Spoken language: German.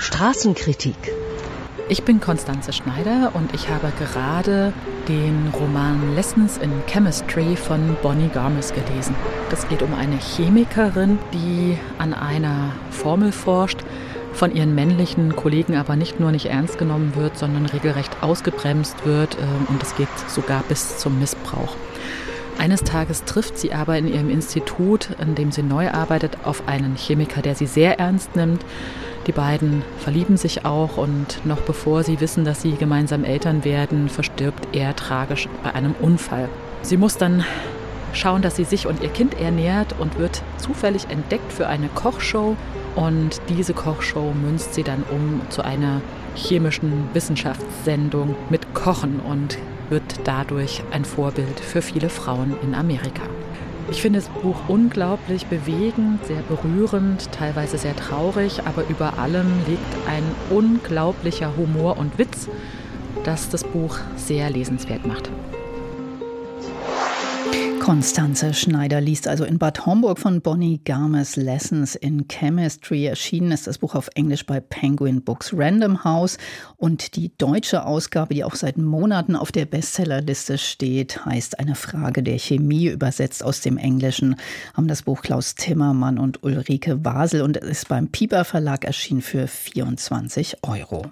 Straßenkritik ich bin Konstanze Schneider und ich habe gerade den Roman Lessons in Chemistry von Bonnie Garmis gelesen. Das geht um eine Chemikerin, die an einer Formel forscht, von ihren männlichen Kollegen aber nicht nur nicht ernst genommen wird, sondern regelrecht ausgebremst wird ähm, und es geht sogar bis zum Missbrauch. Eines Tages trifft sie aber in ihrem Institut, in dem sie neu arbeitet, auf einen Chemiker, der sie sehr ernst nimmt die beiden verlieben sich auch und noch bevor sie wissen, dass sie gemeinsam Eltern werden, verstirbt er tragisch bei einem Unfall. Sie muss dann schauen, dass sie sich und ihr Kind ernährt und wird zufällig entdeckt für eine Kochshow. Und diese Kochshow münzt sie dann um zu einer chemischen Wissenschaftssendung mit Kochen und wird dadurch ein Vorbild für viele Frauen in Amerika. Ich finde das Buch unglaublich bewegend, sehr berührend, teilweise sehr traurig, aber über allem liegt ein unglaublicher Humor und Witz, das das Buch sehr lesenswert macht. Konstanze Schneider liest also in Bad Homburg von Bonnie Garmes Lessons in Chemistry. Erschienen ist das Buch auf Englisch bei Penguin Books Random House. Und die deutsche Ausgabe, die auch seit Monaten auf der Bestsellerliste steht, heißt Eine Frage der Chemie, übersetzt aus dem Englischen, haben das Buch Klaus Timmermann und Ulrike Wasel und ist beim Pieper Verlag erschienen für 24 Euro.